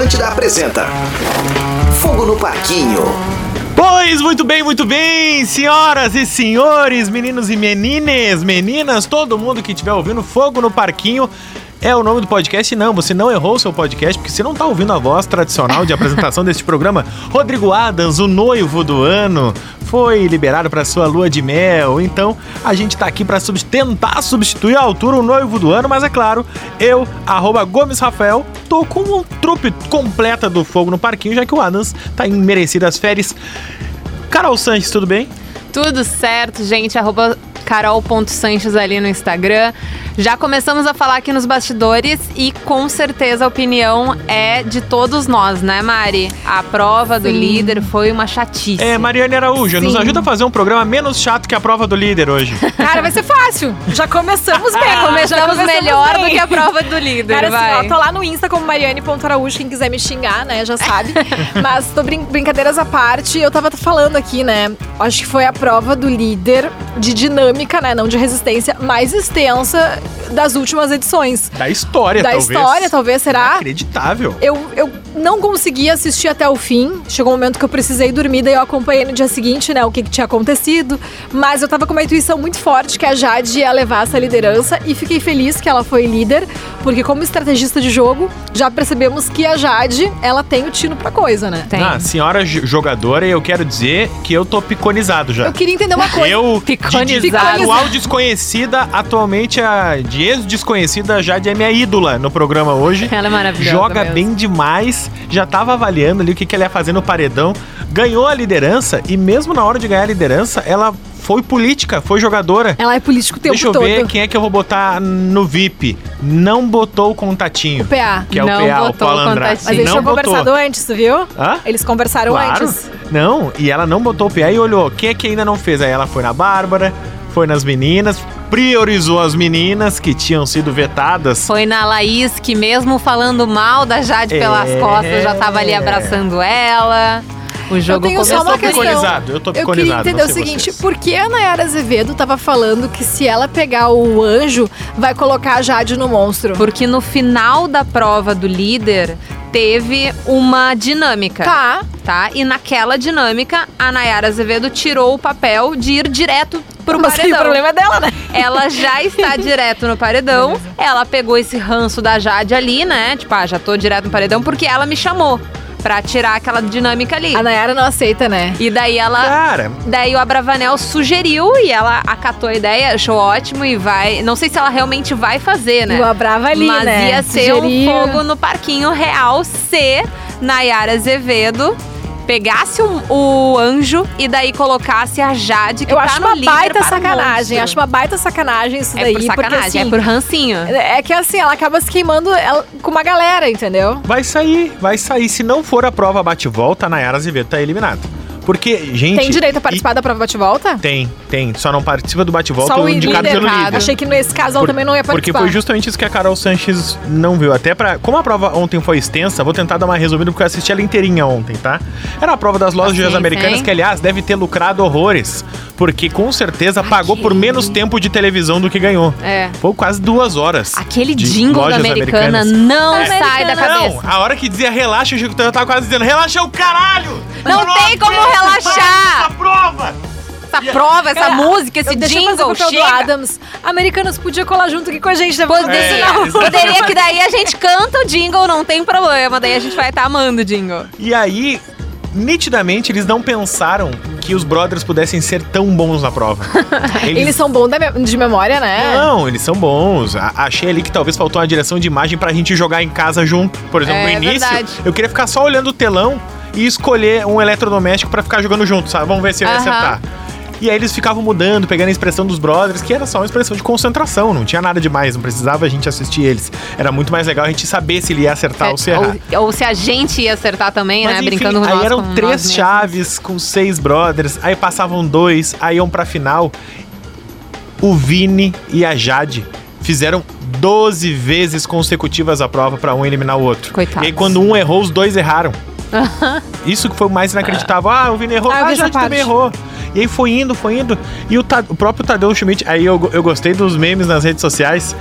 Atlântida apresenta Fogo no Parquinho. Pois muito bem, muito bem, senhoras e senhores, meninos e menines, meninas, todo mundo que estiver ouvindo Fogo no Parquinho. É o nome do podcast? Não, você não errou o seu podcast, porque você não tá ouvindo a voz tradicional de apresentação deste programa. Rodrigo Adams, o noivo do ano, foi liberado para sua lua de mel. Então, a gente tá aqui para tentar substituir a altura o noivo do ano, mas é claro, eu, arroba Gomes Rafael, tô com um trupe completa do fogo no parquinho, já que o Adams tá em merecidas férias. Carol Sanches, tudo bem? Tudo certo, gente. Arroba carol.sanches ali no Instagram. Já começamos a falar aqui nos bastidores e com certeza a opinião é de todos nós, né, Mari? A prova Sim. do líder foi uma chatice. É, Mariane Araújo, Sim. nos ajuda a fazer um programa menos chato que a prova do líder hoje. Cara, vai ser fácil. Já começamos bem. Ah, começamos, começamos melhor bem. do que a prova do líder, Cara, vai. Assim, ó, tô lá no Insta como Mariane.araújo, quem quiser me xingar, né, já sabe. Mas tô brin brincadeiras à parte, eu tava falando aqui, né, acho que foi a prova do líder de dinâmica, né, não de resistência, mais extensa das últimas edições. Da história, da talvez. Da história, talvez, será? Acreditável. Eu, eu não consegui assistir até o fim. Chegou um momento que eu precisei dormir, daí eu acompanhei no dia seguinte, né, o que, que tinha acontecido. Mas eu tava com uma intuição muito forte que a Jade ia levar essa liderança e fiquei feliz que ela foi líder, porque como estrategista de jogo, já percebemos que a Jade, ela tem o tino pra coisa, né? Tem. Ah, senhora jogadora, eu quero dizer que eu tô piconizado já. Eu queria entender uma coisa. Eu, piconizado. De, de atual desconhecida, atualmente a de ex-desconhecida Jade é minha ídola no programa hoje. Ela é maravilhosa. Joga mesmo. bem demais. Já tava avaliando ali o que, que ela ia fazer no paredão. Ganhou a liderança e mesmo na hora de ganhar a liderança, ela foi política, foi jogadora. Ela é política o tempo Deixa eu todo. ver quem é que eu vou botar no VIP. Não botou o contatinho. O PA. Que é não o PA, botou o Paulo Andrade. Mas eles não tinham conversado antes, tu viu? Hã? Eles conversaram claro. antes. Não, e ela não botou o PA e olhou. Quem é que ainda não fez? Aí ela foi na Bárbara, foi nas meninas, priorizou as meninas que tinham sido vetadas. Foi na Laís, que mesmo falando mal da Jade é... pelas costas, já tava ali abraçando ela. O jogo eu tenho começou só uma questão. Piconizado, eu tô Eu queria entender o seguinte, por que a Nayara Azevedo tava falando que se ela pegar o anjo, vai colocar a Jade no monstro? Porque no final da prova do líder, teve uma dinâmica. Tá. Tá? E naquela dinâmica, a Nayara Azevedo tirou o papel de ir direto pro Mas paredão. o problema é dela, né? Ela já está direto no paredão. Ela pegou esse ranço da Jade ali, né? Tipo, ah, já tô direto no paredão porque ela me chamou pra tirar aquela dinâmica ali. A Nayara não aceita, né? E daí ela. Cara. Daí o Abravanel sugeriu e ela acatou a ideia, achou ótimo e vai. Não sei se ela realmente vai fazer, né? E o Abrava ali, Mas né? ia ser Sugeria. um fogo no parquinho real se Nayara Azevedo pegasse o, o anjo e daí colocasse a Jade que Eu tá acho no uma baita sacanagem. Acho uma baita sacanagem isso É daí. por sacanagem, porque, assim, é por rancinho. É que assim, ela acaba se queimando ela- com uma galera, entendeu? Vai sair, vai sair. Se não for a prova bate-volta, a Nayara Azevedo tá eliminada. Porque, gente. Tem direito a participar da prova bate-volta? e- Tem, tem. Só não participa do bate-volta Só o o indicado líder, pelo líder. Achei que nesse caso ela Por- também não ia Porque participar. foi justamente isso que a Carol Sanches não viu. Até pra. Como a prova ontem foi extensa, vou tentar dar uma resumida porque eu assisti ela inteirinha ontem, tá? Era a prova das lojas Assim, americanas sim. que, aliás, deve ter lucrado horrores. Porque com certeza pagou por menos tempo de televisão do que ganhou. É. Foi quase duas horas. Aquele jingle da americana americanas. não É. sai da cabeça. Não, a hora que dizia relaxa, eu tava quase dizendo, relaxa o caralho! Não Eu tem como relaxar. Essa prova! Essa prova, essa Cara, música, esse eu- jingle, chega. Adams. Americanos podia colar junto aqui com a gente depois Poderia, desse É, poderia que daí a gente canta o jingle, não tem problema. Daí a gente vai estar amando o jingle. E aí, nitidamente, eles não pensaram que os brothers pudessem ser tão bons na prova. Eles são bons de memória, né? Não, eles são bons. A- achei ali que talvez faltou uma direção de imagem pra gente jogar em casa junto. Por exemplo, É, no início, verdade. eu queria ficar só olhando o telão e escolher um eletrodoméstico pra ficar jogando junto, sabe? Vamos ver se eu ia acertar. E aí eles ficavam mudando, pegando a expressão dos brothers, que era só uma expressão de concentração, não tinha nada demais, não precisava a gente assistir eles. Era muito mais legal a gente saber se ele ia acertar ou se errar. ou, ou se a gente ia acertar também, Mas né? enfim, Brincando com aí eram três chaves com seis brothers, aí passavam dois, aí iam pra final. O Vini e a Jade fizeram 12 vezes consecutivas a prova pra um eliminar o outro. Coitados. E aí quando um errou, os dois erraram. Isso que foi o mais inacreditável. Ah, o Vini errou, Ah, ah, a Jade também errou. E aí foi indo, foi indo. E o, o próprio Tadeu Schmidt, aí eu, eu gostei dos memes nas redes sociais.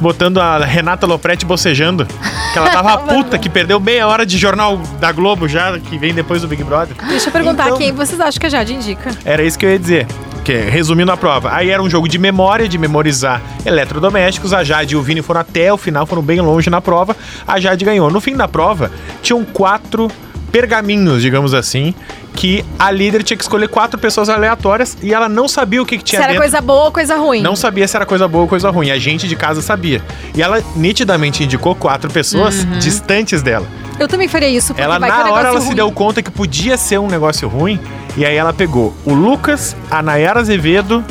botando a Renata Lopretti bocejando. Que ela tava puta, que perdeu meia hora de jornal da Globo já, que vem depois do Big Brother. Deixa eu perguntar Então- quem vocês acham que a Jade indica. Era isso que eu ia dizer. Que, resumindo a prova, aí era um jogo de memória, de memorizar eletrodomésticos. A Jade e o Vini foram até o final, foram bem longe na prova. A Jade ganhou. No fim da prova, tinham quatro pergaminhos, digamos assim, que a líder tinha que escolher quatro pessoas aleatórias e ela não sabia o que, que Se tinha era dentro. coisa boa ou coisa ruim. Não sabia se era coisa boa ou coisa ruim. A gente de casa sabia. E ela nitidamente indicou quatro pessoas distantes dela. Eu também faria isso, porque Ela, vai que é na um hora, ela se ruim. deu conta que podia ser um negócio ruim. E aí ela pegou o Lucas, a Nayara Azevedo.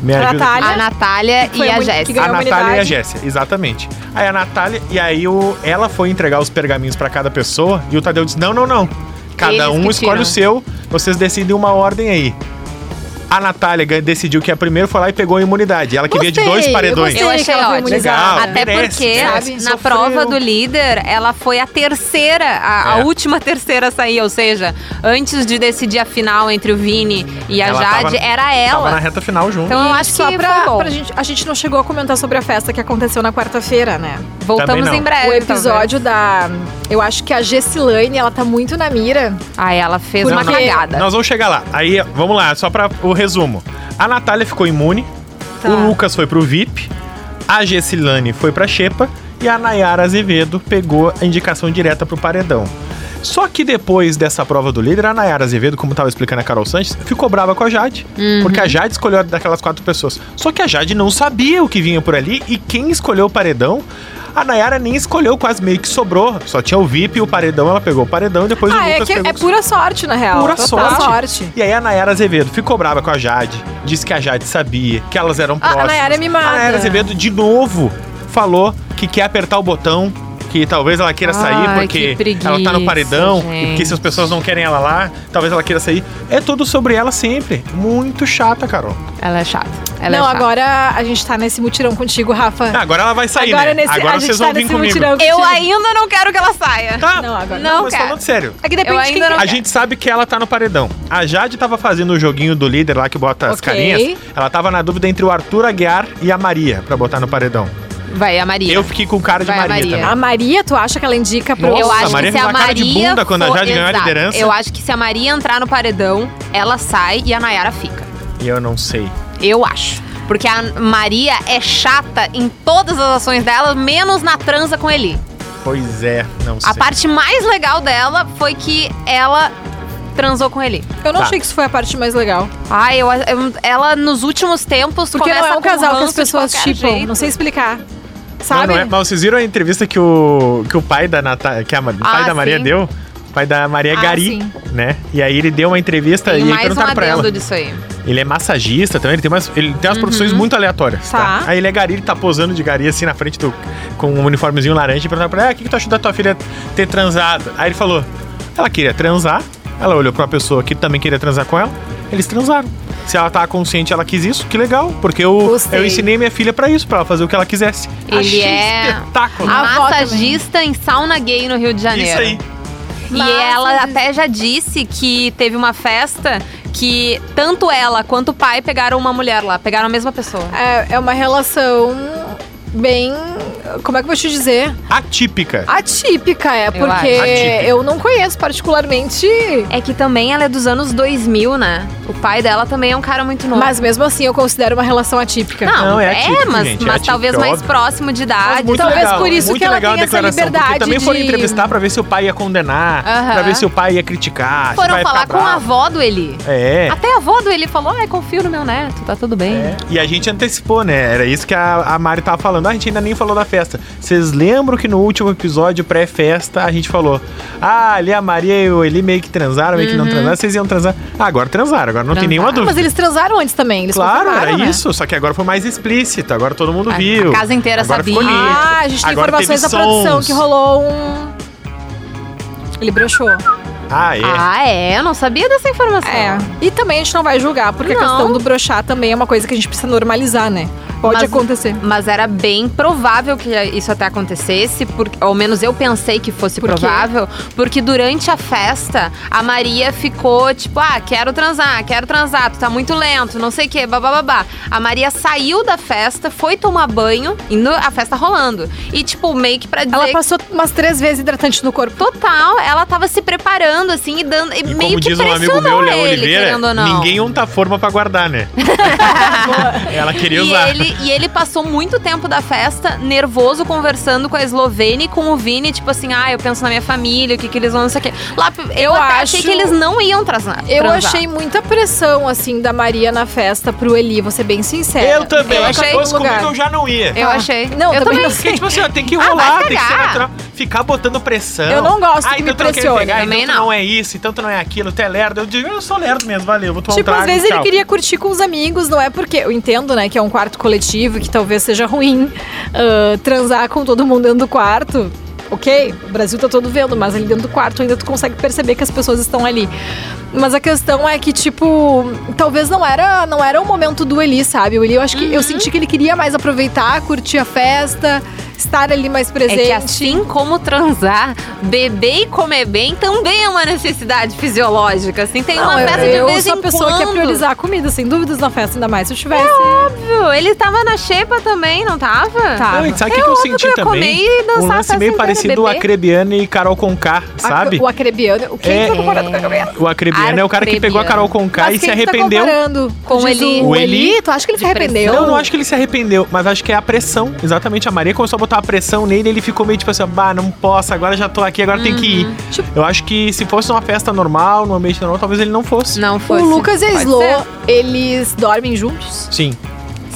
Me A ajuda Natália. A Natália e a Jéssica. A Natália e a. Jéssica, exatamente. Aí a Natália, e aí o, ela foi entregar os pergaminhos pra cada pessoa. E o Tadeu disse: Não, não, não. Cada Eles um escolhe tiram. o seu, vocês decidem uma ordem aí. A Natália decidiu que a primeiro foi lá e pegou a imunidade. Ela que vinha de dois paredões. Eu, Eu achei ela ótimo. Legal. Até merece, porque merece. na Sofreu. prova do líder, ela foi a terceira, a, a É. última terceira a sair. Ou seja, antes de decidir a final entre o Vini e a Ela Jade, tava- era Tava na ela. reta final junto. Então eu acho só que pra, foi bom. pra gente, a gente não chegou a comentar sobre a festa que aconteceu na quarta-feira, né? Voltamos não. em breve. o episódio da. Eu acho que a Gessilane, ela tá muito na mira. Ah, ela fez uma Porque- cagada. Nós vamos chegar lá. Aí, vamos lá, só para o resumo. A Natália ficou imune, Tá. o Lucas foi pro VIP, a Gessilane foi pra Xepa e a Nayara Azevedo pegou a indicação direta pro paredão. Só que depois dessa prova do líder, a Nayara Azevedo, como tava explicando a Carol Sanches, ficou brava com a Jade. Porque a Jade escolheu daquelas quatro pessoas. Só que a Jade não sabia o que vinha por ali e quem escolheu o paredão. A Nayara nem escolheu, quase meio que sobrou. Só tinha o VIP e o paredão, ela pegou o paredão e depois o ah, é, Lucas que pegou é pura sorte, na real. pura sorte. sorte. E aí a Nayara Azevedo ficou brava com a Jade, disse que a Jade sabia, que elas eram A- a próximas. Nayara é mimada. A Nayara Azevedo de novo falou que quer apertar o botão, que talvez ela queira sair Ai, porque que preguiça, ela tá no paredão, e gente. porque se as pessoas não querem ela lá, talvez ela queira sair. É tudo sobre ela sempre. Muito chata, Carol. Ela é chata. Ela não, é agora a gente tá nesse mutirão contigo, Rafa. Ah, agora ela vai sair, agora né? nesse, agora a gente vocês tá vão vir nesse comigo. mutirão Eu ainda não quero que ela saia. Tá. Não, agora Não mas quero. falando sério. É que depende de não- A gente sabe que ela tá no paredão. A Jade tava fazendo o joguinho do líder lá que bota as carinhas. Ela tava na dúvida entre o Arthur Aguiar e a Maria pra botar no paredão. Vai, a Maria. Eu fiquei com cara de Vai a Maria, Maria. também. A Maria, tu acha que ela indica pro... Nossa, eu acho a Maria que se a uma cara de Maria bunda quando a Jade ganhou a liderança. Eu acho que se a Maria entrar no paredão, ela sai e a Nayara fica. E eu não sei. Eu acho. Porque a Maria é chata em todas as ações dela, menos na transa com ele. Pois é, não sei. A parte mais legal dela foi que ela transou com ele. Eu não Tá. achei que isso foi a parte mais legal. Ai, eu, eu- ela nos últimos tempos Porque não começa é um com casal que as pessoas chipam. jeito. Não sei explicar. Não, Sabe? não é. Mas vocês viram a entrevista que o, que o pai da Nata, que a, o pai Ah, da Maria sim. deu? O pai da Maria é Ah, Gari, sim. né? E aí ele deu uma entrevista Tem e aí mais um perguntaram pra ela. disso aí. Ele é massagista também, ele tem umas, ele tem umas profissões muito aleatórias, tá. Tá. Aí ele é gari, ele tá posando de gari assim na frente do. com um uniformezinho laranja e perguntaram pra ele: ah, o que, que tu achou da tua filha ter transado? Aí ele falou: ela queria transar, ela olhou pra uma pessoa que também queria transar com ela, eles transaram. Se ela tava consciente, ela quis isso, que legal, porque eu, Gostei. eu ensinei minha filha pra isso, pra ela fazer o que ela quisesse. Ele Achei é espetáculo. Massagista em sauna gay no Rio de Janeiro. Isso aí. E ela até já disse que teve uma festa que tanto ela quanto o pai pegaram uma mulher lá, pegaram a mesma pessoa. É, é uma relação bem. Como é que eu vou te dizer? Atípica. Atípica, é, porque. Atípica. eu não conheço particularmente. É que também ela é dos anos 2000, né? O pai dela também é um cara muito novo. Mas mesmo assim eu considero uma relação atípica. não, Não, é é, atípico, mas, gente, é mas atípico, talvez é mais óbvio. próximo de idade. Talvez legal, por isso que ela tem a essa liberdade também foram de- entrevistar pra ver se o pai ia condenar, Aham. pra ver se o pai ia criticar. se o Foram falar ficar com a avó do Eli. É. Até a avó do Eli falou: ai, confio no meu neto, tá tudo bem. É. E a gente antecipou, né? Era isso que a, a Mari tava falando. Ah, a gente ainda nem falou da festa. Vocês lembram que no último episódio pré-festa a gente falou: Ah, ali a Maria e o Eli meio que transaram, meio que não transaram. Vocês iam transar. Ah, agora transaram, agora não tem Transaram. nenhuma Ah, dúvida. mas eles transaram antes também, eles Claro, era né? isso. Só que agora foi mais explícito. Agora todo mundo A- viu. a casa inteira agora sabia. Ah, a gente tem Agora informações da produção que rolou um. Ele broxou. Ah, é. Ah, é? Eu não sabia dessa informação. É. E também a gente não vai julgar, porque Não. a questão do broxar também é uma coisa que a gente precisa normalizar, né? Pode Mas- acontecer. Mas era bem provável que isso até acontecesse, porque, ao menos eu pensei que fosse Por provável, porque durante a festa a Maria ficou tipo, ah, quero transar, quero transar, tu tá muito lento, não sei o quê, babá. A Maria saiu da festa, foi tomar banho, indo a festa rolando. E, tipo, meio que pra dizer. Ela passou umas três vezes hidratante no corpo. Total, ela tava se preparando, assim, e dando. E E meio como que diz um amigo meu, Léo ele, Oliveira, querendo ou não. ninguém unta forma pra guardar, né? Ela queria E usar. Ele, e ele passou muito tempo da festa nervoso, conversando com a Eslovênia e com o Vini, tipo assim, ah, eu penso na minha família, o que, que eles vão, não sei o quê. Lá, eu, Eu até achei que eles não iam transar. Eu transar. achei muita pressão, assim, da Maria na festa pro Eli, vou ser bem sincera. Eu também. Eu achei lugar. comigo, eu já não ia. Eu Ah, achei. não, eu também também. não Porque, tipo assim, ó, tem que Ah, rolar, tem que ser natural. Ficar botando pressão. Eu não gosto ah, que então me pressione. pegar, Também então não. não é isso, então tu não é aquilo, tu é lerdo. Eu digo, eu sou lerdo mesmo, valeu, vou tomar Tipo, um trago, às vezes ele tchau. queria curtir com os amigos, não é porque. Eu entendo, né, que é um quarto coletivo, que talvez seja ruim ah, transar com todo mundo dentro do quarto. Ok, o Brasil tá todo vendo, mas ali dentro do quarto ainda tu consegue perceber que as pessoas estão ali. Mas a questão é que, tipo, talvez não era, não era o momento do Eli, sabe? O Eli, eu acho que Uhum. eu senti que ele queria mais aproveitar, curtir a festa, estar ali mais É presente. que assim como transar, beber e comer bem também é uma necessidade fisiológica. Assim, tem uma Não, eu, festa de eu vez sou em a pessoa que ia quando. priorizar a comida, sem dúvidas, na festa, ainda mais se eu tivesse. Óbvio, Ele tava na xepa também, não tava? Tá. Não, sabe o que, É que eu senti que eu também? e um lance festa meio parecido beber. Acrebiano e Carol Conká, sabe? O acrebiano. O que É. que tá comparando com o acrebiano? O Acrebiano é o cara que pegou a Carol Conká Mas e se que tá arrependeu. comparando? Com Diz Eli. O, O Eli? Tu acha que ele se De arrependeu? Não, não acho que ele se arrependeu, mas acho que é a pressão. Exatamente, a Maria começou a botar a pressão nele ele ficou meio tipo assim, bah, não posso, agora já tô aqui, agora tem que ir. Tipo- Eu acho que se fosse uma festa normal, num ambiente normal, talvez ele não fosse. Não O foi. Lucas e a Slo, eles dormem juntos? Sim.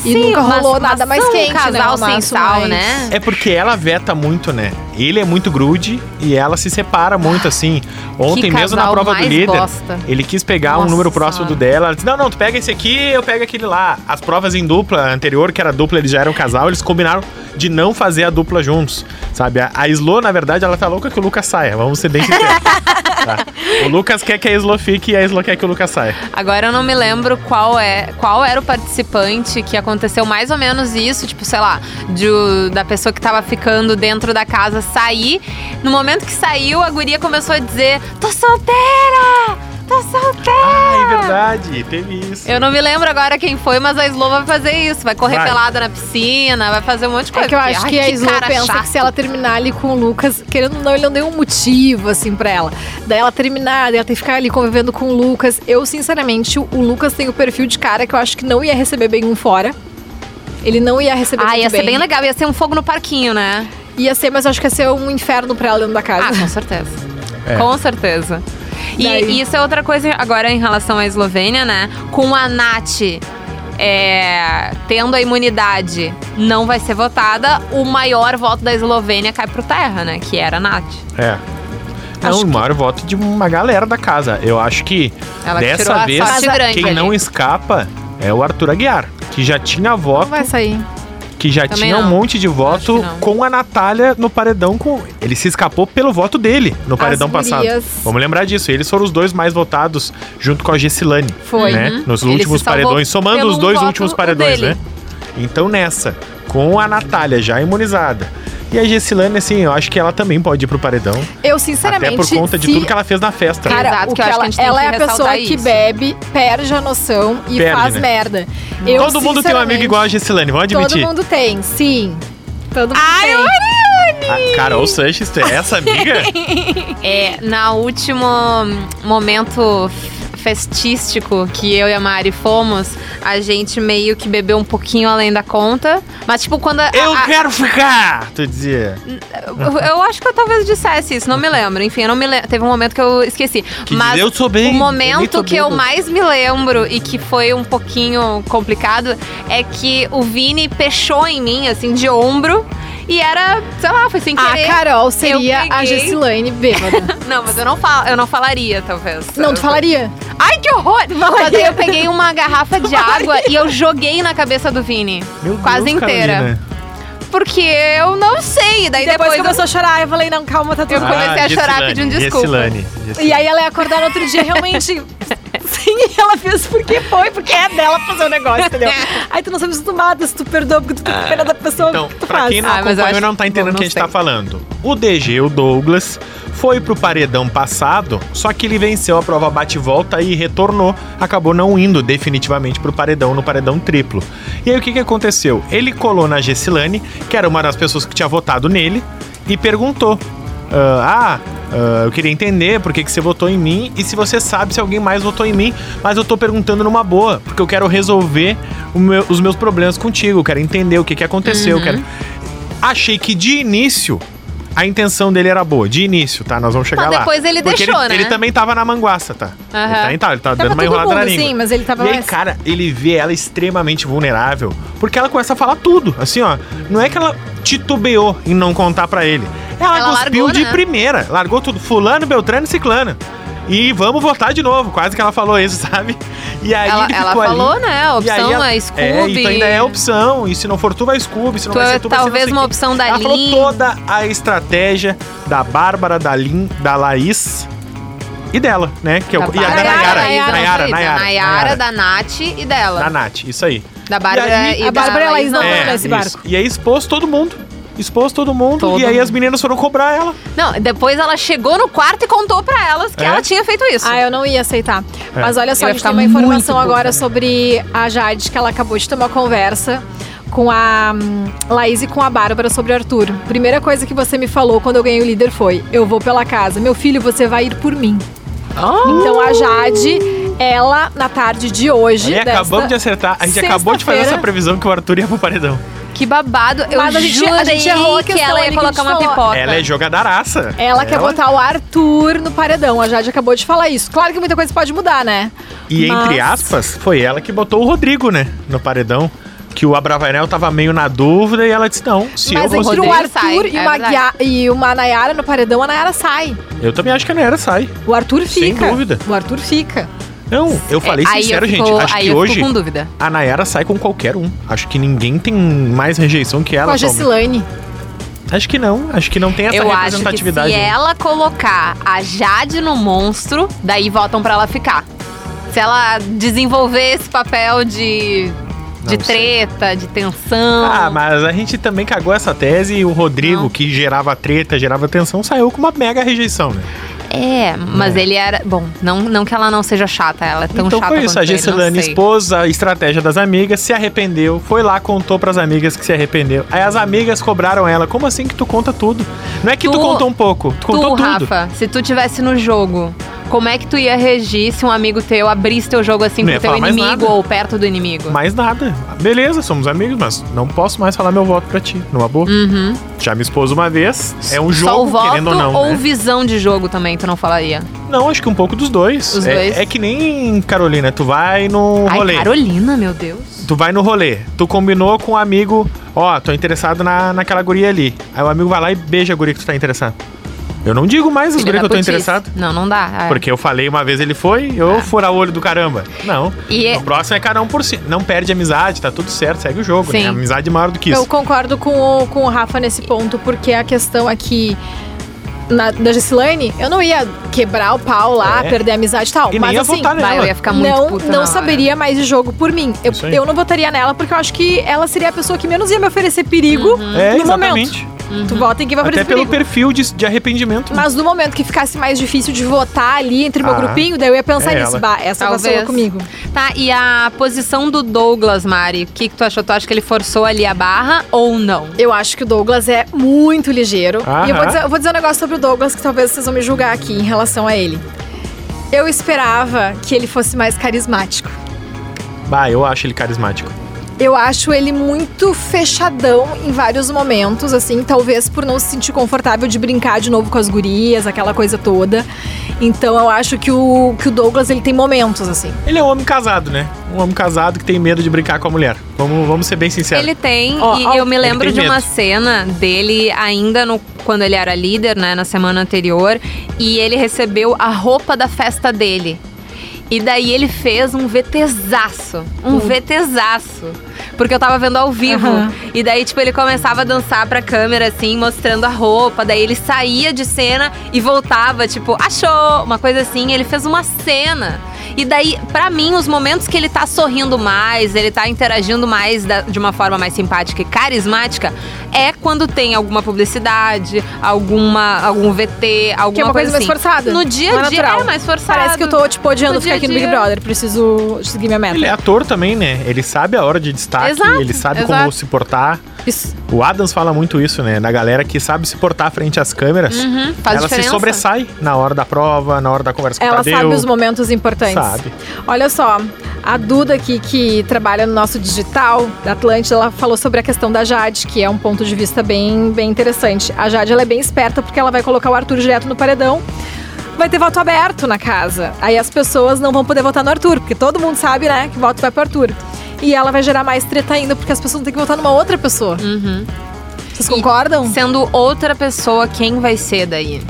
E Sim, nunca mas- rolou mas nada mais são um quente, né? casal Um laço sensual, mais- né? É porque ela veta muito, né? Ele é muito grude e ela se separa muito, assim. Ontem mesmo na prova do líder, bosta. ele quis pegar um Nossa número próximo do Senhora. dela. Ela disse: Não, não, tu pega esse aqui, eu pego aquele lá. As provas em dupla anterior, que era dupla, eles já eram casal, eles combinaram de não fazer a dupla juntos. Sabe? A, a Slo, na verdade, ela tá louca que o Lucas saia. Vamos ser bem sinceros. tá? O Lucas quer que a Slo fique e a Slo quer que o Lucas saia. Agora eu não me lembro qual é qual era o participante que aconteceu mais ou menos isso, tipo, sei lá, de, da pessoa que tava ficando dentro da casa sair. No momento que saiu, a guria começou a dizer: Tô solteira! Tô solteira! Ah, é verdade. Teve isso. Eu não me lembro agora quem foi, mas a Slo vai fazer isso. Vai correr Vai. pelada na piscina, vai fazer um monte de coisa. É que eu acho ai, que a Slo cara pensa chato. que se ela terminar ali com o Lucas, querendo ou não, ele não deu um motivo, assim, pra ela. Daí ela terminar, daí ela tem que ficar ali convivendo com o Lucas. Eu, sinceramente, o Lucas tem o perfil de cara que eu acho que não ia receber bem um fora. Ele não ia receber Ah, muito ia ser bem. bem legal. Ia ser um fogo no parquinho, né? Ia ser, mas eu acho que ia ser um inferno pra ela dentro da casa. Ah, com certeza. É. Com certeza. E Daí- isso é outra coisa agora em relação à Eslovênia, né? Com a Nath é, tendo a imunidade não vai ser votada, o maior voto da Eslovênia cai pro terra, né? Que era a Nath. É. Não, Acho o que- maior voto de uma galera da casa. Eu acho que Ela dessa vez quem ali. não escapa é o Arthur Aguiar, que já tinha Não voto, vai sair. Que já Também tinha um não. monte de voto com a Natália no paredão com ele se escapou pelo voto dele no paredão passado. gurias- Vamos lembrar disso, eles foram os dois mais votados junto com a Gessilane, Foi. né? Uhum. Nos Ele últimos paredões, somando os dois últimos paredões, dele. né? Então nessa, com a Natália já imunizada e a Gessilane, assim, eu acho que ela também pode ir pro paredão. Eu, sinceramente. Até por conta de tudo que ela fez na festa. Cara, Exato, o que que eu acho que ela, a ela que é a pessoa ressaltar que isso. bebe, perde a noção e Perde, faz né? merda. Eu, Todo mundo tem um amigo igual a Gessilane, vamos Todo admitir. mundo tem, sim. Todo mundo Ai, tem. A Carol Sanches, tu é essa amiga? É, na último momento festístico que eu e a Mari fomos, a gente meio que bebeu um pouquinho além da conta. Mas, tipo, quando. a- Eu a- quero ficar! Tu dizia. Eu, eu acho que eu talvez dissesse isso, não me lembro. Enfim, eu não me lembro. Teve um momento que eu esqueci. Que Mas "Eu sou bem, o eu momento tô que eu bêbado." mais me lembro e que foi um pouquinho complicado é que o Vini pechou em mim, assim, de ombro. E era, sei lá, foi sem A querer. Carol seria a Gessilane bêbada. Não, mas eu não, falo, eu não falaria, talvez. Não, tu falaria? Ai, que horror! Mas aí eu peguei uma garrafa de água e eu joguei na cabeça do Vini. Meu quase Deus, inteira. Carolina. Porque eu não sei. Daí Depois, depois, eu- começou a chorar, eu falei, não, calma, tá tudo Eu bem. comecei a chorar Gessilane, pedindo desculpa. Gessilane, Gessilane. E aí ela ia acordar no outro dia realmente sem E ela fez porque foi, porque é dela fazer o negócio, entendeu? Aí tu não sabe se tu mata, se tu perdoa, porque tu tem que pena da pessoa, Então, que tu pra faz? quem não Ah, mas eu acompanhou acho- não tá entendendo o que a gente tá sei. falando. O DG, o Douglas, foi pro paredão passado, só que ele venceu a prova bate-volta e retornou. Acabou não indo definitivamente pro paredão, no paredão triplo. E aí o que que aconteceu? Ele colou na Gessilane, que era uma das pessoas que tinha votado nele, e perguntou: Ah, ah, eu queria entender por que, que você votou em mim e se você sabe se alguém mais votou em mim, mas eu tô perguntando numa boa, porque eu quero resolver meu- os meus problemas contigo, eu quero entender o que, que aconteceu, eu quero achei que de início a intenção dele era boa. De início, tá? Nós vamos chegar Mas lá. depois ele Porque deixou, ele, né? Ele também tava na manguaça, tá? Aham. Ele tá, então, ele tá Tava dando uma enrolada na mundo, língua. sim, mas ele tava E aí, mais- cara, ele vê ela extremamente vulnerável. Porque ela começa a falar tudo. Assim, ó. Não é que ela titubeou em não contar pra ele. Ela, Ela cuspiu largou, de né? primeira. Largou tudo. Fulano, Beltrano e Ciclano. E vamos votar de novo. Quase que ela falou isso, sabe? E aí Ela, ele ela falou, ali. né? A E aí opção ela- é Scooby. É, e tu ainda é opção. E se não for tu, vai Scooby. Se não Tu vai é ser tu, vai ser não talvez uma opção da Ela falou Lin. toda a estratégia da Bárbara, da Lin, da Laís e dela, né? Que é o- e a da Bárbara, Nayara. Nayara, Nayara, da Nayara. Nayara, da Nath e dela. Da Nath, isso aí. Da Bárbara E aí- e, A da Bárbara e a Laís não É, nesse isso. barco. E aí expôs todo mundo. Expôs todo mundo. Todo e aí mundo. as meninas foram cobrar ela. Não, depois ela chegou no quarto e contou pra elas que É? ela tinha feito isso. Ah, eu não ia aceitar. É. Mas olha só, Eu a gente tem uma informação agora sobre a Jade, que ela acabou de ter uma conversa com a hum, Laís e com a Bárbara sobre o Arthur. Primeira coisa que você me falou quando eu ganhei o líder foi: eu vou pela casa. Meu filho, você vai ir por mim. Então a Jade, ela, na tarde de hoje. E acabamos de acertar. A gente acabou de fazer essa previsão que o Arthur ia pro paredão. Que babado. Eu Mas a gente- jurei a gente errou a que questão ela ali ia que a colocar gente uma falou. pipoca. Ela é jogadaraça. Ela quer botar o Arthur no paredão. A Jade acabou de falar isso. Claro que muita coisa pode mudar, né? E entre Mas- aspas, foi ela que botou o Rodrigo, né? No paredão. Que o Abravanel tava meio na dúvida e ela disse: Não, se Mas eu entre. Rodrigo o Arthur sai, e, é uma verdade. Guia- e uma Nayara no paredão, a Nayara sai. Eu também acho que a Nayara sai. O Arthur Sem fica. dúvida. O Arthur fica. Não, eu falei É, sincero, eu gente. fico- Acho aí que eu hoje fico com dúvida. a Nayara sai com qualquer um. Acho que ninguém tem mais rejeição que Com ela. a atualmente. Gessilane. Acho que não. Acho que não tem essa eu acho que representatividade. se ela colocar a Jade no monstro, daí votam pra ela ficar. Se ela desenvolver esse papel de, de Não sei. treta, de tensão. Ah, mas a gente também cagou essa tese e o Rodrigo, Não. que gerava treta, gerava tensão, saiu com uma mega rejeição, né? É, mas ele era. Bom, não, não que ela não seja chata, ela é tão então chata foi isso, a Gessilane expôs a estratégia das amigas, se arrependeu, foi lá, contou pras amigas que se arrependeu. Aí as amigas cobraram ela, como assim que tu conta tudo? Não é que tu, Tu- contou um pouco, tu contou Tu, tudo. Rafa, se tu tivesse no jogo, como é que tu ia regir se um amigo teu abrisse teu jogo assim pro teu inimigo ou perto do inimigo? Mais nada. Beleza, somos amigos, mas não posso mais falar meu voto pra ti, numa boa. Uhum. Já me expôs uma vez, é um Só o jogo, voto querendo ou não, ou né? visão de jogo também, tu não falaria? Não, acho que um pouco dos dois. Os é, dois. é que nem Carolina, tu vai no Ai, rolê. Carolina, meu Deus. Tu vai no rolê, tu combinou com um amigo, ó, tô interessado na, naquela guria ali. Aí o amigo vai lá e beija a guria que tu tá interessado. Eu não digo mais as Filha gurias que eu tô putice. interessado. Não, não dá. é. Porque eu falei uma vez ele foi, eu furar o olho do caramba. Não. E é- O próximo é cada um por si. Não perde a amizade, tá tudo certo, segue o jogo, Sim. né? Amizade maior do que Eu isso. concordo com o, com o Rafa nesse ponto, porque a questão aqui na, da Gessilane, eu não ia quebrar o pau lá, É. perder a amizade e tal. E nem mas ia assim, votar Vai, eu ia ficar muito não, puta não hora. saberia mais de jogo por mim. Eu, eu não votaria nela porque eu acho que ela seria a pessoa que menos ia me oferecer perigo É, no momento. Exatamente. Tu vota em quem vai Até oferecer pelo perfil de, de arrependimento. Mas no momento que ficasse mais difícil de votar ali entre o meu Ah, grupinho, daí eu ia pensar é nisso. ela. Bah, essa Talvez. vacilou comigo. Tá, e a posição do Douglas, Mari, o que, que tu achou? Tu acha que ele forçou ali a barra ou não? Eu acho que o Douglas é muito ligeiro. Aham. E eu vou, dizer, eu vou dizer um negócio sobre o Douglas que talvez vocês vão me julgar aqui em relação a ele. Eu esperava que ele fosse mais carismático. Bah, eu acho ele carismático. Eu acho ele muito fechadão em vários momentos, assim, talvez por não se sentir confortável de brincar de novo com as gurias, aquela coisa toda. Então eu acho que o, que o Douglas ele tem momentos, assim. Ele é um homem casado, né? Um homem casado que tem medo de brincar com a mulher. Vamos, vamos ser bem sinceros. Ele tem, Ó, e ó, eu me lembro de uma medo. cena dele ainda no, quando ele era líder, né, na semana anterior, e ele recebeu a roupa da festa dele. E daí ele fez um VTzaço. Um VTzaço. Porque eu tava vendo ao vivo. Aham. E daí, tipo, ele começava a dançar pra câmera, assim, mostrando a roupa. Daí ele saía de cena e voltava, tipo, achou! Uma coisa assim. Ele fez uma cena. E daí, pra mim, os momentos que ele tá sorrindo mais, ele tá interagindo mais da- de uma forma mais simpática e carismática, é quando tem alguma publicidade, alguma, algum VT, alguma Que é uma coisa mais assim. forçada. No dia a dia natural. é mais forçado. Parece que eu tô, tipo, odiando No ficar aqui no Big dia dia. Brother. Preciso seguir minha meta. Ele é ator também, né? Ele sabe a hora de destaque, Exato, ele sabe exato. como se portar. Isso. O Adams fala muito isso, né? Da galera que sabe se portar frente às câmeras. Uhum, faz ela diferença. se sobressai na hora da prova, na hora da conversa com o Ela Tadeu. sabe os momentos importantes. Sabe. Olha só, a Duda aqui, que trabalha no nosso digital da Atlântida, ela falou sobre a questão da Jade, que é um ponto de vista bem, bem interessante. A Jade, ela é bem esperta porque ela vai colocar o Arthur direto no paredão. Vai ter voto aberto na casa. Aí as pessoas não vão poder votar no Arthur, porque todo mundo sabe, né, que o voto vai pro Arthur. E ela vai gerar mais treta ainda, porque as pessoas vão ter que votar numa outra pessoa. Uhum. Vocês concordam? Sendo outra pessoa, quem vai ser daí?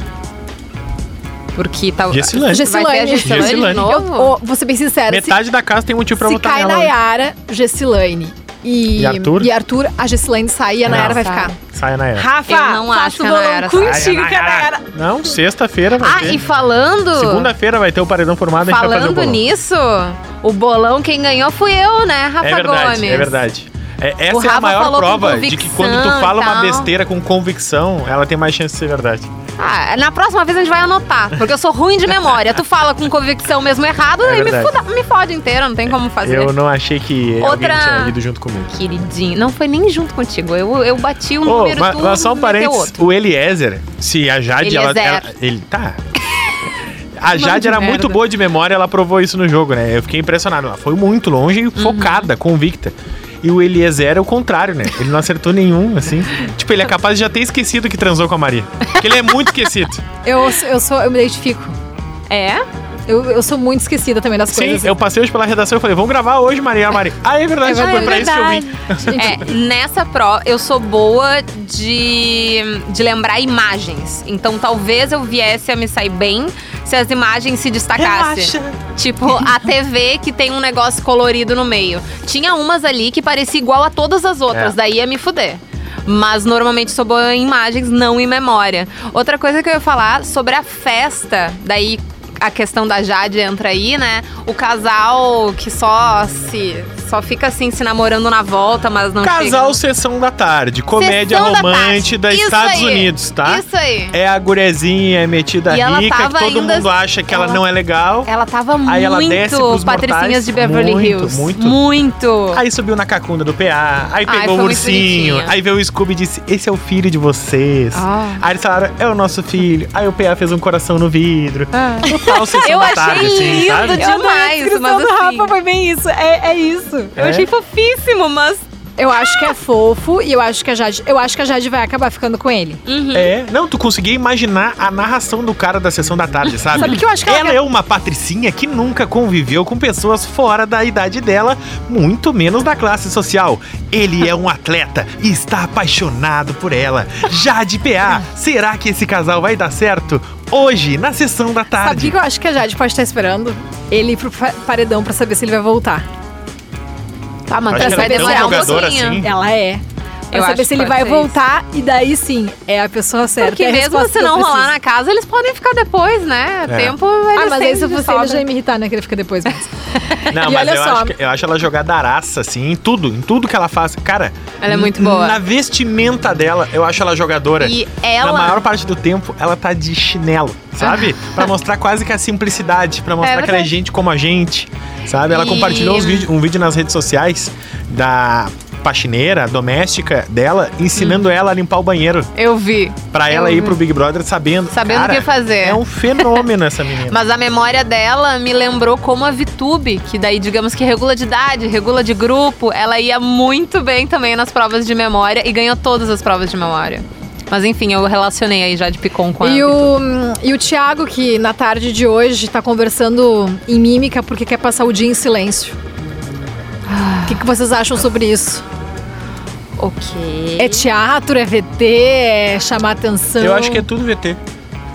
Porque tá. Gessilane. A Gessilane. Gessilane de Gessilane. novo? Eu, vou ser bem sincera. se- Metade da casa tem motivo pra Se votar cai nela. Nayara, Gessilane e, E Arthur? e Arthur, a Gessilane sai e a. Nayara vai Sai. ficar. Saia na era. Rafa, Eu não acho faço que a bolão Nayara sai. contigo que a Nayara... Não, sexta-feira vai Ah, ter. e falando. Segunda-feira vai ter o paredão formado, a gente vai fazer o Falando bolão. nisso, o bolão quem ganhou fui eu, né, Rafa É verdade, Gomes? é verdade. É, essa O é a Rafa maior falou com prova de que quando tu fala e uma besteira com convicção, ela tem mais chance de ser verdade. Ah, na próxima vez a gente vai anotar, porque eu sou ruim de memória. Tu fala com convicção mesmo errado, É aí me, fuda- me fode inteiro, não tem como fazer. Eu não achei que alguém Outra- tinha ido junto comigo. Queridinho, não foi nem junto contigo. Eu, eu bati um Ô, número mas, só um parênteses, o Eliezer, se a Jade, ela, Eliezer. ela- Ele, tá... A Jade de era merda. muito boa de memória, ela provou isso no jogo, né? Eu fiquei impressionado. Ela foi muito longe e Uhum. focada, convicta. E o Eliezer é o contrário, né? Ele não acertou nenhum, assim. Tipo, ele é capaz de já ter esquecido que transou com a Maria. Porque ele é muito esquecido. Eu, eu, sou, eu me identifico. É? Eu, eu sou muito esquecida também das Sim, coisas. eu passei hoje pela redação e falei, vamos gravar hoje, Maria Maria. Ah, é verdade, É foi pra isso que eu vim. É, nessa prova, eu sou boa de, de lembrar imagens. Então talvez eu viesse a me sair bem se as imagens se destacassem. Tipo, a TV que tem um negócio colorido no meio. Tinha umas ali que parecia igual a todas as outras, É. daí ia me fuder. Mas normalmente sou boa em imagens, não em memória. Outra coisa que eu ia falar sobre a festa, daí a questão da Jade entra aí, né? O casal que só se só fica assim se namorando na volta, mas não Casal chega. Sessão da Tarde, comédia Sessão romântica da tarde. Estados aí. Unidos, tá? Isso aí. É a gurezinha metida E ela rica, que todo mundo acha que ela, ela- não é legal. Ela tava Aí ela desce pros muito patricinhas mortais. de Beverly Muito, Hills. muito. Muito. Aí subiu na cacunda do PA, aí Ai, pegou foi o ursinho, aí veio o Scooby e disse: Esse é o filho de vocês. Ah. Aí eles falaram: É o nosso filho. Aí o PA fez um coração no vidro. Total sessão Eu da achei tarde, assim, lindo Eu adorei a demais, mas do assim- Rafa foi bem isso. É, é isso. Eu É? achei fofíssimo, mas. Eu acho que é fofo e eu acho que a Jade, eu acho que a Jade vai acabar ficando com ele. É, não, tu conseguia imaginar a narração do cara da sessão da tarde, sabe? Sabe que eu acho que ela ela quer- é uma patricinha que nunca conviveu com pessoas fora da idade dela, muito menos da classe social. Ele é um atleta e está apaixonado por ela. Já de PA, será que esse casal vai dar certo? Hoje, na sessão da Sabe o tarde. que eu acho que a Jade pode estar esperando? Ele ir pro pa- paredão pra saber se ele vai voltar. Tá, ela é tão demorar um jogadora pouquinho. assim. Ela é. Pra Eu saber se ele vai voltar e daí sim é a pessoa certa. Porque é mesmo se não rolar na casa, eles podem ficar depois, né? É. Tempo eles Ah, mas aí se fosse ele, sobra. já ia me irritar, né? Que ele fica depois mesmo. Não, E mas olha eu só. acho, que, eu acho ela jogadaça, assim, em tudo, em tudo que ela faz. Cara, Ela é muito boa. Na vestimenta dela, eu acho ela jogadora. E ela- Na maior parte do tempo, ela tá de chinelo, sabe? pra mostrar quase que a simplicidade, pra mostrar É que ela é gente como a gente, sabe? Ela E- compartilhou vídeo- um vídeo nas redes sociais da faxineira doméstica dela, ensinando ela a limpar o banheiro. Eu vi. Pra ela Eu ir vi. pro Big Brother sabendo. Sabendo o que fazer. É um fenômeno essa menina. Mas a memória dela me lembrou como a VTube, que daí, digamos que regula de idade, regula de grupo. Ela ia muito bem também nas provas de memória e ganhou todas as provas de memória. Mas enfim, eu relacionei aí já de Picon com E ela. o, hum, e o Thiago, que na tarde de hoje tá conversando em mímica porque quer passar o dia em silêncio. O que, que vocês acham sobre isso? Ok. É teatro, é VT, é chamar atenção? Eu acho que é tudo VT.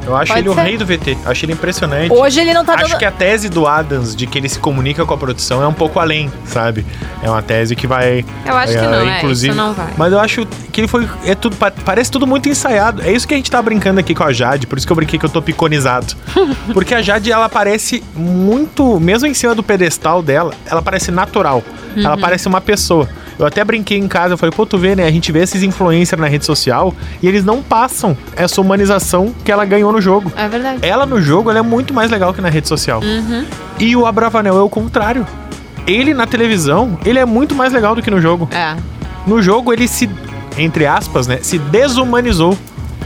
Eu acho Pode ele o ser. rei do VT. Eu acho ele impressionante. Hoje ele não tá Acho dando. que a tese do Adams de que ele se comunica com a produção é um pouco além, sabe? É uma tese que vai. Eu acho que é, não, é, inclusive, isso não vai. Mas eu acho que ele foi. É tudo, pa- parece tudo muito ensaiado. É isso que a gente tá brincando aqui com a Jade, por isso que eu brinquei que eu tô piconizado. Porque a Jade, ela parece muito. Mesmo em cima do pedestal dela, ela parece natural. Uhum. Ela parece uma pessoa. Eu até brinquei em casa, eu falei, pô, tu vê, né? A gente vê esses influencers na rede social e eles não passam essa humanização que ela ganhou no jogo. É verdade. Ela no jogo ela é muito mais legal que na rede social. Uhum. E o Abravanel é o contrário. Ele na televisão, ele é muito mais legal do que no jogo. É. No jogo ele se, entre aspas, né, se desumanizou.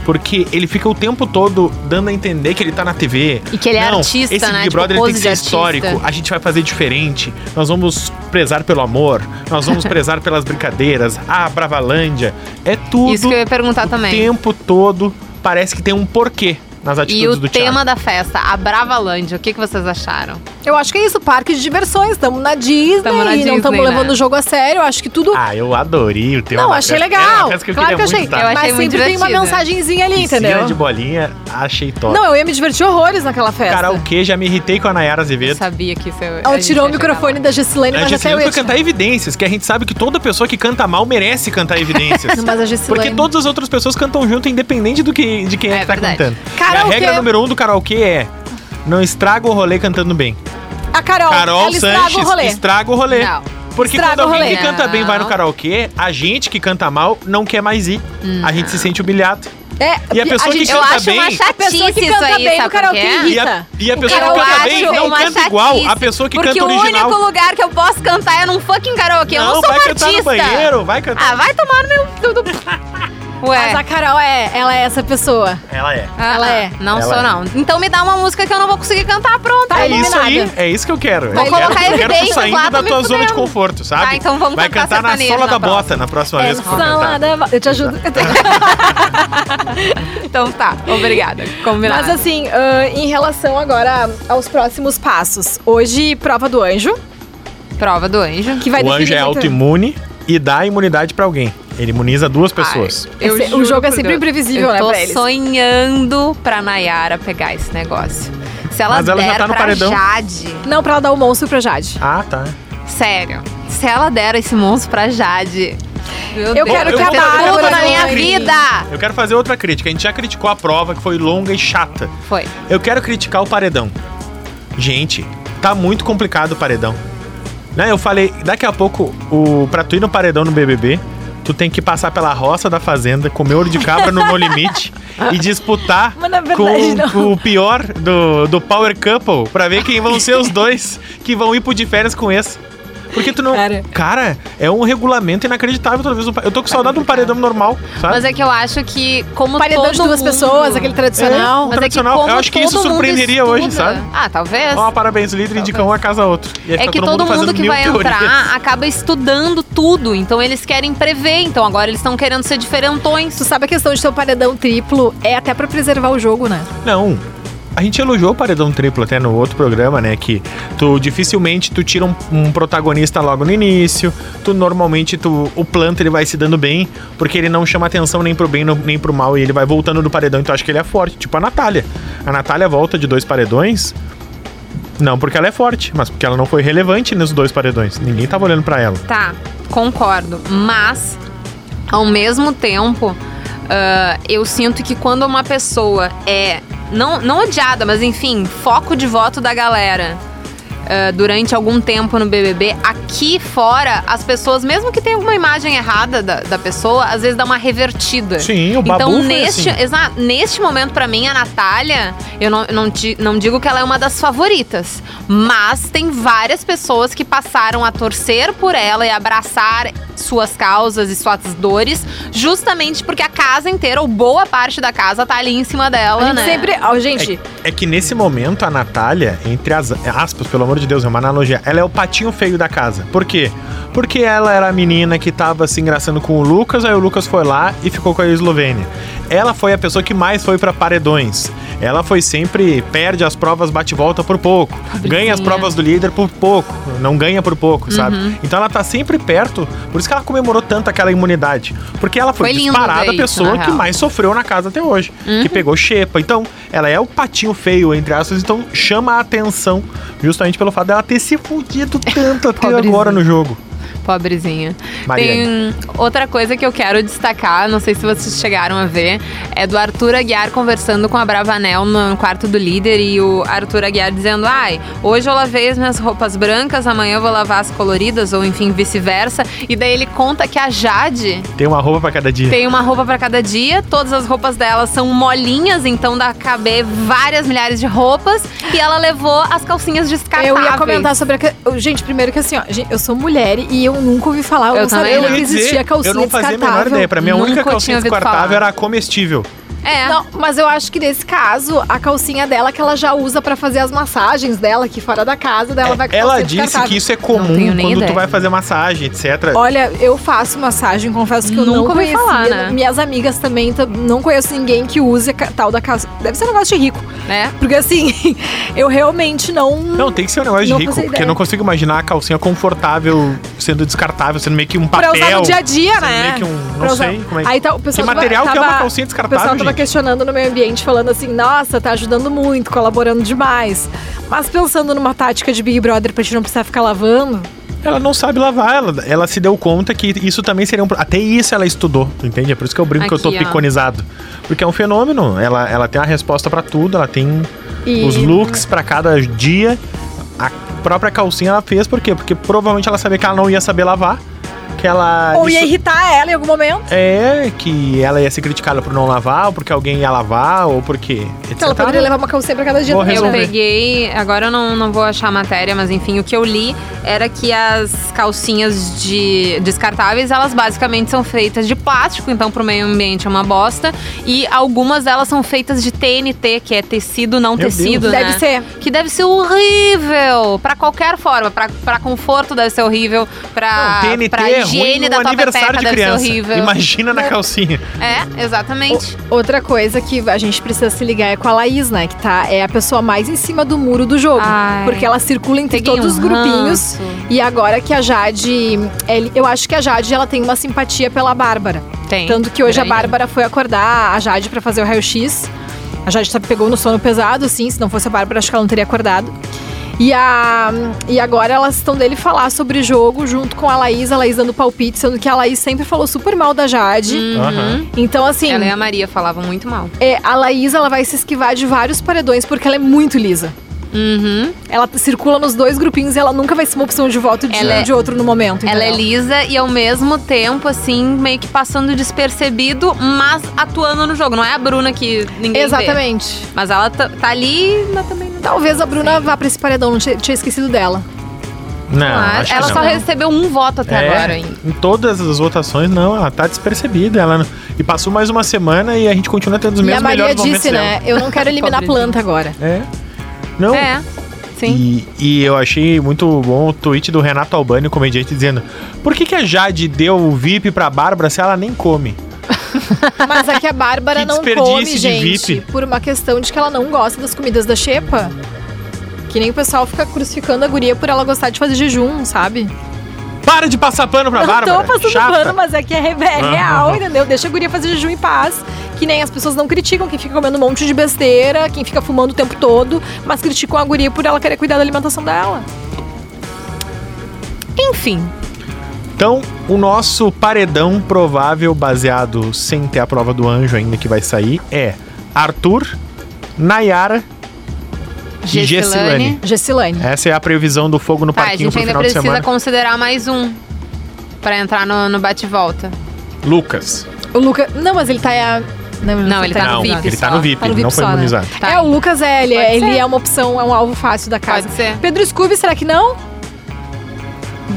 Porque ele fica o tempo todo dando a entender que ele tá na TV. E que ele é Não, artista, esse né? Big Tipo, Brother ele tem que ser histórico. A gente vai fazer diferente. Nós vamos prezar pelo amor. Nós vamos prezar pelas brincadeiras. A Bravalândia. É tudo Isso que eu ia perguntar o também. tempo todo. Parece que tem um porquê nas E atitudes o do tema Thiago. da festa, a Bravalândia, o que, que vocês acharam? Eu acho que é isso, parque de diversões. Estamos na Disney Tamo na e não Disney, estamos né? levando o jogo a sério. Eu acho que tudo. Ah, eu adorei o tema não, da achei festa. Legal. festa que eu claro que eu achei. muito estar. Eu achei Mas muito sempre tem uma mensagenzinha ali, Piscina entendeu? de bolinha, achei top. Não, eu ia me divertir horrores naquela festa. Karaokê, já me irritei com a Nayara Eu Azevedo. sabia que isso eu, Ela tirou o microfone da Gessilane, A mas até eu ia cantar evidências, que a gente sabe que toda pessoa que canta mal merece cantar evidências. Mas a Gessilane... Porque todas as outras pessoas cantam junto, independente do que, de quem é, É que tá verdade. cantando. Karaokê- a regra número um do karaokê é: não estraga o rolê cantando bem. A Carol, Carol ela estraga Sanches o rolê. estraga o rolê. Não. Porque Estraga quando o alguém rolê. que canta bem vai no Não. karaokê, a gente que canta mal não quer mais ir. A gente se sente humilhado. É, E a pessoa que gente, Eu canta acho bem- A pessoa que canta aí, bem no karaokê irrita. E a, e a O pessoa que canta bem não canta igual a pessoa que Porque canta o original. único lugar que eu posso cantar é num fucking karaokê. eu não sou vai uma cantar artista. no banheiro, vai cantar. Ah, vai tomar no meu... Ué. Mas a Carol é, ela é essa pessoa. Ela é. Ah, ela ah, é. Não Ela sou, é. não. Então me dá uma música que eu não vou conseguir cantar, pronto. Tá É isso aí, é isso que eu quero. Vou eu colocar quero, eu quero tu saindo lá, da tua zona de conforto, sabe? Tá, então vamos Vai cantar cantar na sola na da bota na próxima vez que for cantar. Eu te ajudo. Então tá, obrigada. Combinado. Mas assim, ah, em relação agora aos próximos passos. Hoje, prova do anjo, Prova do anjo. que vai O anjo é muito- autoimune e dá imunidade pra alguém. Ele imuniza duas pessoas. Ai, eu Esse- o jogo é sempre imprevisível, eu né, tô pra eles. sonhando pra Nayara pegar esse negócio. Se ela Mas ela já der tá no pra paredão. Jade... Não, pra ela dar o monstro pra Jade. Ah, tá. Sério. Se ela der esse monstro pra Jade... Meu Eu Deus, quero que vai a ter Bárbara tudo na minha vida. Eu quero fazer outra crítica. A gente já criticou a prova, que foi longa e chata. Foi. Eu quero criticar o paredão. Gente, tá muito complicado o paredão. Né, eu falei, daqui a pouco, o, pra tu ir no paredão no BBB, tu tem que passar pela roça da fazenda, comer ouro de cabra no No Limite e disputar verdade, com, com o pior do, do Power Couple pra ver quem vão ser os dois que vão ir pro de férias com esse. Porque tu não. Cara. Cara, é um regulamento inacreditável toda vez. Eu tô com saudade de um paredão normal, sabe? Mas é que eu acho que, como Paredão todo de duas mundo- pessoas, aquele tradicional. Mas é que tradicional. como Eu acho que isso todo mundo surpreenderia hoje, sabe? Ah, talvez. Ó, parabéns, o líder indica um a casa outro. E aí É que todo mundo, fazendo que vai teorias. entrar acaba estudando tudo. Então eles querem prever. Então agora eles estão querendo ser diferentões. Tu sabe a questão de ter um paredão triplo é até pra preservar o jogo, né? Não. A gente elogiou o paredão triplo até no outro programa, né? Que tu dificilmente tu tira um, um protagonista logo no início. Tu normalmente tu, o planta ele vai se dando bem, porque ele não chama atenção nem pro bem nem pro mal. E ele vai voltando do paredão, então acho que ele é forte. Tipo a Natália. A Natália volta de dois paredões. Não porque ela é forte, mas porque ela não foi relevante nos dois paredões. Ninguém tava olhando pra ela. Tá, concordo. Mas, ao mesmo tempo, ah, eu sinto que quando uma pessoa é. Não, não odiada, mas enfim, foco de voto da galera. ah, durante algum tempo no BBB, aqui fora, as pessoas, mesmo que tenha alguma imagem errada da, da pessoa, às vezes dá uma revertida. Sim, o Babu Então, neste, assim. exato, neste momento, pra mim, a Natália, eu não, não, não digo que ela é uma das favoritas, mas tem várias pessoas que passaram a torcer por ela e abraçar suas causas e suas dores, justamente porque a casa inteira, ou boa parte da casa, tá ali em cima dela, A gente né? sempre. Ó, gente, É que nesse momento a Natália, entre as aspas, pelo amor de Deus, é uma analogia, ela é o patinho feio da casa. Por quê? Porque ela era a menina que tava se engraçando com o Lucas, aí o Lucas foi lá e ficou com a Eslovênia. ela foi a pessoa que mais foi pra paredões. Ela foi sempre perde as provas bate e volta por pouco, ganha as provas do líder por pouco, não ganha por pouco, sabe? Uhum. Então ela tá sempre perto, por isso que ela comemorou tanto aquela imunidade, porque ela foi, Foi disparada a pessoa que. Uhum. mais sofreu na casa até hoje, que pegou xepa. Então, ela é o patinho feio entre aspas, então chama a atenção justamente pelo fato dela ter se fudido tanto até agora no jogo. Pobrezinha. Mariane. Tem outra coisa que eu quero destacar, não sei se vocês chegaram a ver, é do Arthur Aguiar conversando com a Bravanel no quarto do líder e o Arthur Aguiar dizendo: Ai, hoje eu lavei as minhas roupas brancas, amanhã eu vou lavar as coloridas, ou enfim, vice-versa. E daí ele conta que a Jade Tem uma roupa pra cada dia. tem uma roupa pra cada dia, todas as roupas dela são molinhas, então dá caber várias milhares de roupas. E ela levou as calcinhas descartáveis. Eu ia comentar sobre a. que- Gente, primeiro que assim, ó, eu sou mulher e eu nunca ouvi falar, eu, Eu não sabia que Eu ia existia dizer, calcinha eu não fazia a menor ideia. Pra mim, a única calcinha descartável falar. era comestível. É. Não, mas eu acho que nesse caso, a calcinha dela que ela já usa pra fazer as massagens dela aqui fora da casa, dela vai É, Ela calcinha disse que isso é comum quando tu ideia. vai fazer massagem, etc. Olha, eu faço massagem, confesso que eu Nunca não conhecia. falar, né? Minhas amigas também, tam- não conheço ninguém que use tal da calça. Deve ser um negócio de rico. É. Porque assim, eu realmente não. Não, tem que ser um negócio de rico, porque eu não consigo imaginar a calcinha confortável sendo descartável, sendo meio que um Pra papel. usar no dia a dia, sendo né? meio que um- não Pra sei como é que- Aí tá, o pessoal Que tava- material que é uma tava- calcinha descartável, gente? questionando no meio ambiente, falando assim, nossa, tá ajudando muito, colaborando demais. Mas pensando numa tática de Big Brother pra gente não precisar ficar lavando, Ela não sabe lavar, ela, ela se deu conta que isso também seria um. Até isso ela estudou, tu entende? É por isso que eu brinco que eu tô Aqui, ó. piconizado. Porque é um fenômeno. Ela, ela tem a resposta pra tudo, ela tem E- os looks pra cada dia. A própria calcinha ela fez, por quê? Porque provavelmente ela sabia que ela não ia saber lavar. Que ela. ou ia isso- irritar ela em algum momento. É, que ela ia ser criticada por não lavar, ou porque alguém ia lavar, ou porque. Que ela poderia levar uma calcinha pra cada dia Vou também. Eu peguei, agora eu não, não vou achar a matéria, mas enfim, o que eu li era que as calcinhas de descartáveis, elas basicamente são feitas de plástico, então pro meio ambiente é uma bosta. E algumas delas são feitas de TNT, que é tecido não Meu tecido, Deus. né? Deve ser. Que deve ser horrível, pra qualquer forma, pra, pra conforto deve ser horrível, pra, Não, TNT pra é higiene ruim da no tua aniversário de deve criança. ser horrível. Imagina na calcinha. É, exatamente. Outra coisa que a gente precisa se ligar é com a Laís, né? Que tá, é a pessoa mais em cima do muro do jogo. Ai. Porque ela circula entre todos um os grupinhos. ranço. E agora que a Jade. ele- eu acho que a Jade ela tem uma simpatia pela Bárbara. Tem. Tanto que hoje a Grande. Bárbara foi acordar a Jade pra fazer o raio-x. A Jade tá- pegou no sono pesado, assim. Se não fosse a Bárbara, acho que ela não teria acordado. E, a, e agora elas estão dele falar sobre jogo junto com a Laís, a Laís dando palpite, sendo que a Laís sempre falou super mal da Jade. Aham. Então, assim. Ela e a Maria falavam muito mal. É, a Laís ela vai se esquivar de vários paredões porque ela é muito lisa. Uhum. Ela circula nos dois grupinhos e ela nunca vai ser uma opção de voto de Ela um é- de outro no momento. Ela é entendeu? lisa e ao mesmo tempo, assim, meio que passando despercebido, mas atuando no jogo. Não é a Bruna que ninguém vê. Exatamente. Mas ela tá, tá ali, mas também não. Talvez a Bruna vá pra esse paredão, não tinha, tinha esquecido dela. Não, Ah, acho que ela não. só recebeu um voto até É, agora ainda. Em todas as votações, não, ela tá despercebida. Ela não- E passou mais uma semana e a gente continua tendo os e a mesmos Maria melhores momentos disse, né? Eu não quero eliminar a planta agora. dela. É. Não. É, sim. E, e eu achei muito bom o tweet do Renato Albani, o comediante, dizendo: Por que, que a Jade deu o VIP pra Bárbara se ela nem come? Mas aqui a Bárbara Que não come, de gente, VIP. por uma questão de que ela não gosta das comidas da Xepa. Que nem o pessoal fica crucificando a guria por ela gostar de fazer jejum, sabe? Para de passar pano pra não Bárbara. tô passando Chata. pano, mas é que é, é real, entendeu? Deixa a guria fazer jejum em paz. Que nem as pessoas não criticam quem fica comendo um monte de besteira, quem fica fumando o tempo todo, mas criticam a guria por ela querer cuidar da alimentação dela. Enfim, Então, o nosso paredão provável, baseado sem ter a prova do anjo ainda que vai sair, é Arthur, Nayara e Gessilane. Essa é a previsão do fogo no Tá, a parquinho gente pro ainda final de precisa semana. considerar mais um pra entrar no, no bate-volta. Lucas. O Lucas. Não, mas ele tá. É, Não, ele tá no não, VIP ele tá no VIP, Tá no ele não VIP foi só, né? imunizado. Tá. É, o Lucas é, ele, é, ele é uma opção, é um alvo fácil da casa. Pode ser. Pedro Scooby, será que não?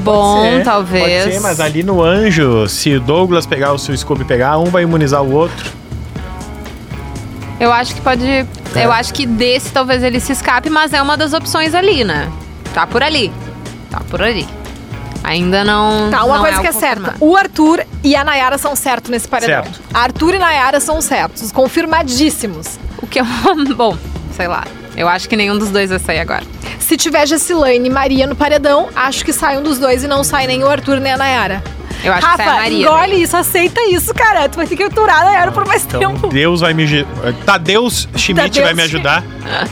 Bom, Pode ser, talvez. Pode ser, mas ali no anjo, se o Douglas pegar ou se o Scooby pegar, um vai imunizar o outro. Eu acho que pode. É. Eu acho que desse talvez ele se escape, mas é uma das opções ali, né? Tá por ali. Tá por ali. Ainda não. Tá, uma não coisa é que é certa. O Arthur e a Nayara são certos nesse paredão. Certo. Arthur e Nayara são certos, confirmadíssimos. O que é um. Bom, sei lá. Eu acho que nenhum dos dois vai sair agora. Se tiver Gessilane e Maria no paredão, acho que sai um dos dois e não sai nem o Arthur nem a Nayara. Eu acho que Rafa, sai a Maria. engole isso, aceita isso, cara. Tu vai ter que aturar a Nayara por mais Então, tempo. Deus vai me. Tadeus Schmidt Tadeus vai me ajudar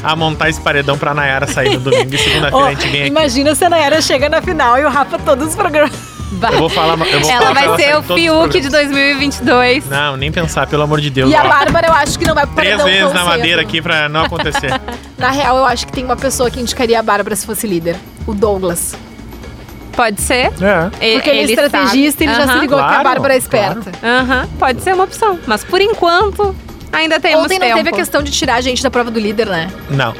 a montar esse paredão pra Nayara sair no domingo e segunda-feira Ó, a gente vem aqui. imagina se a Nayara chega na final e o Rafa todos os programas. Eu vou falar. Eu vou Ela falar vai ser em o Fiuk de programas. 2022. Não, nem pensar, pelo amor de Deus. E a. Bárbara, eu acho que não vai pro Três vezes na madeira aqui pra não acontecer. Na real, eu acho que tem uma pessoa que indicaria a Bárbara se fosse líder. O Douglas. Pode ser. É. E- Porque ele, é estrategista, sabe. ele já se ligou que a Claro, Bárbara é esperta. Aham, pode ser uma opção. Mas por enquanto, ainda temos Ontem não tempo. teve a questão de tirar a gente da prova do líder, né? Não.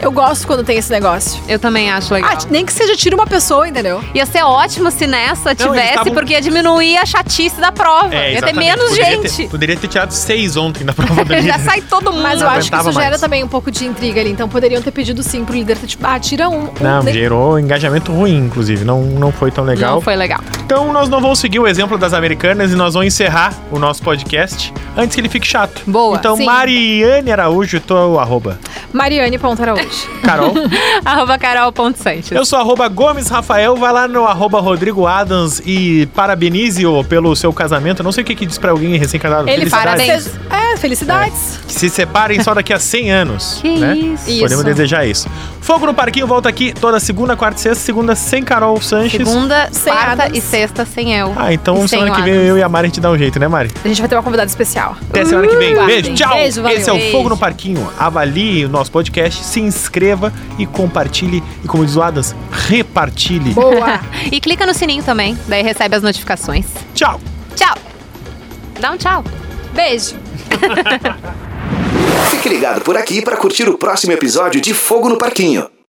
Eu gosto quando tem esse negócio. Eu também acho legal. Ah, nem que seja tira uma pessoa, entendeu? Ia ser ótimo se nessa eles tivesse, tavam- porque ia diminuir a chatice da prova. É, ia ter exatamente. menos Poderia ter- gente. poderia ter tirado seis ontem na prova do Já líder. sai todo mundo. Mas eu Não acho que aguentava isso gera mais. também um pouco de intriga ali. Então poderiam ter pedido sim pro líder. Tipo, ah, tira um. um Não, nem- gerou engajamento ruim, inclusive. Não, não foi tão legal. Não foi legal. Então nós não vamos seguir o exemplo das americanas e nós vamos encerrar o nosso podcast antes que ele fique chato. Boa, Então, sim. Mariane Araújo, tô arroba. Mariane Araújo. Carol. Arroba carol.sanches. Eu sou arroba Gomes Rafael, vai lá no arroba Rodrigo Adams e parabenize-o pelo seu casamento. Não sei o que, que diz pra alguém recém-casado. Ele fala Parabéns. que É, felicidades. Que se separem só daqui a 100 anos. Que né? isso. Isso. Podemos desejar isso. Fogo no Parquinho volta aqui toda segunda, quarta e sexta. Segunda sem Carol Sanches. Segunda, Sem quarta Adams. e sexta sem eu. Ah, então sem semana que vem Adams. eu e a Mari a gente dá um jeito, né, Mari? A gente vai ter uma convidada especial. Até semana que vem. Uh, Beijo, tchau. Beijo, valeu. Esse é o Beijo. Fogo no Parquinho. Avalie o nosso podcast, se inscreva e compartilhe. E como diz o Adams, repartilhe. Boa. E clica no sininho também, daí recebe as notificações. Tchau. Tchau. Dá um tchau. Beijo. Fique ligado por aqui para curtir o próximo episódio de Fogo no Parquinho.